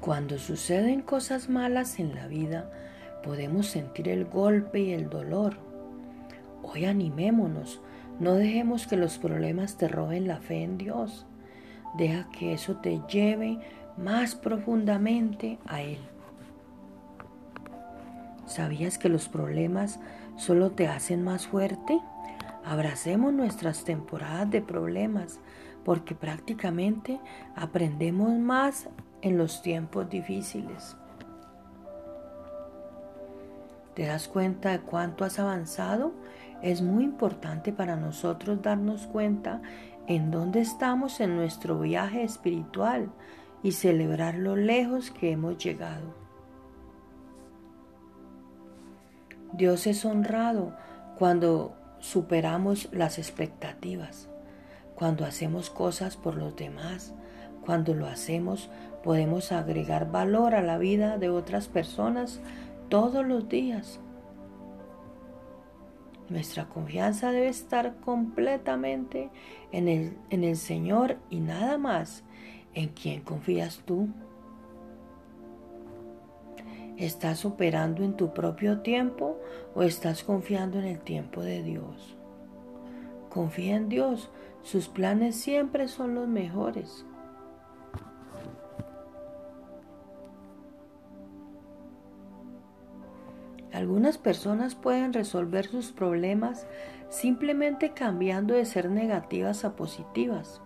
Cuando suceden cosas malas en la vida, podemos sentir el golpe y el dolor. Hoy animémonos, no dejemos que los problemas te roben la fe en Dios. Deja que eso te lleve más profundamente a Él. ¿Sabías que los problemas solo te hacen más fuerte? Abracemos nuestras temporadas de problemas porque prácticamente aprendemos más en los tiempos difíciles. ¿Te das cuenta de cuánto has avanzado? Es muy importante para nosotros darnos cuenta en dónde estamos en nuestro viaje espiritual y celebrar lo lejos que hemos llegado. Dios es honrado cuando superamos las expectativas, cuando hacemos cosas por los demás, cuando lo hacemos podemos agregar valor a la vida de otras personas todos los días. Nuestra confianza debe estar completamente en el, en el Señor y nada más. ¿En quién confías tú? ¿Estás operando en tu propio tiempo o estás confiando en el tiempo de Dios? Confía en Dios, sus planes siempre son los mejores. Algunas personas pueden resolver sus problemas simplemente cambiando de ser negativas a positivas.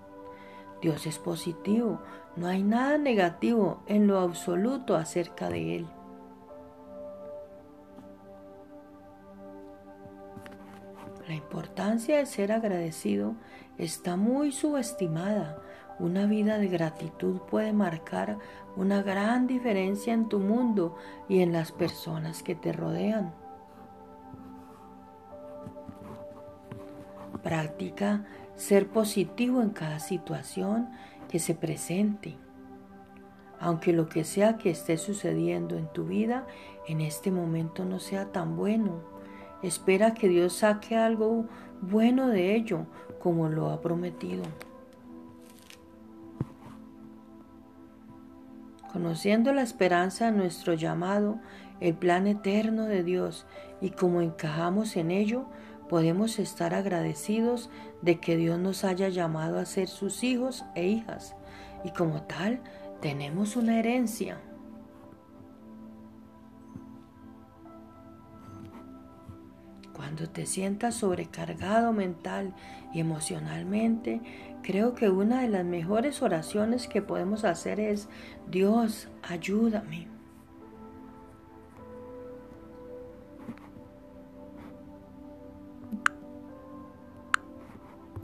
Dios es positivo, no hay nada negativo en lo absoluto acerca de Él. La importancia de ser agradecido está muy subestimada. Una vida de gratitud puede marcar una gran diferencia en tu mundo y en las personas que te rodean. Practica ser positivo en cada situación que se presente. Aunque lo que sea que esté sucediendo en tu vida en este momento no sea tan bueno, espera que Dios saque algo bueno de ello como lo ha prometido. Conociendo la esperanza de nuestro llamado, el plan eterno de Dios y como encajamos en ello, podemos estar agradecidos de que Dios nos haya llamado a ser sus hijos e hijas y como tal tenemos una herencia. Cuando te sientas sobrecargado mental y emocionalmente, creo que una de las mejores oraciones que podemos hacer es, Dios, ayúdame.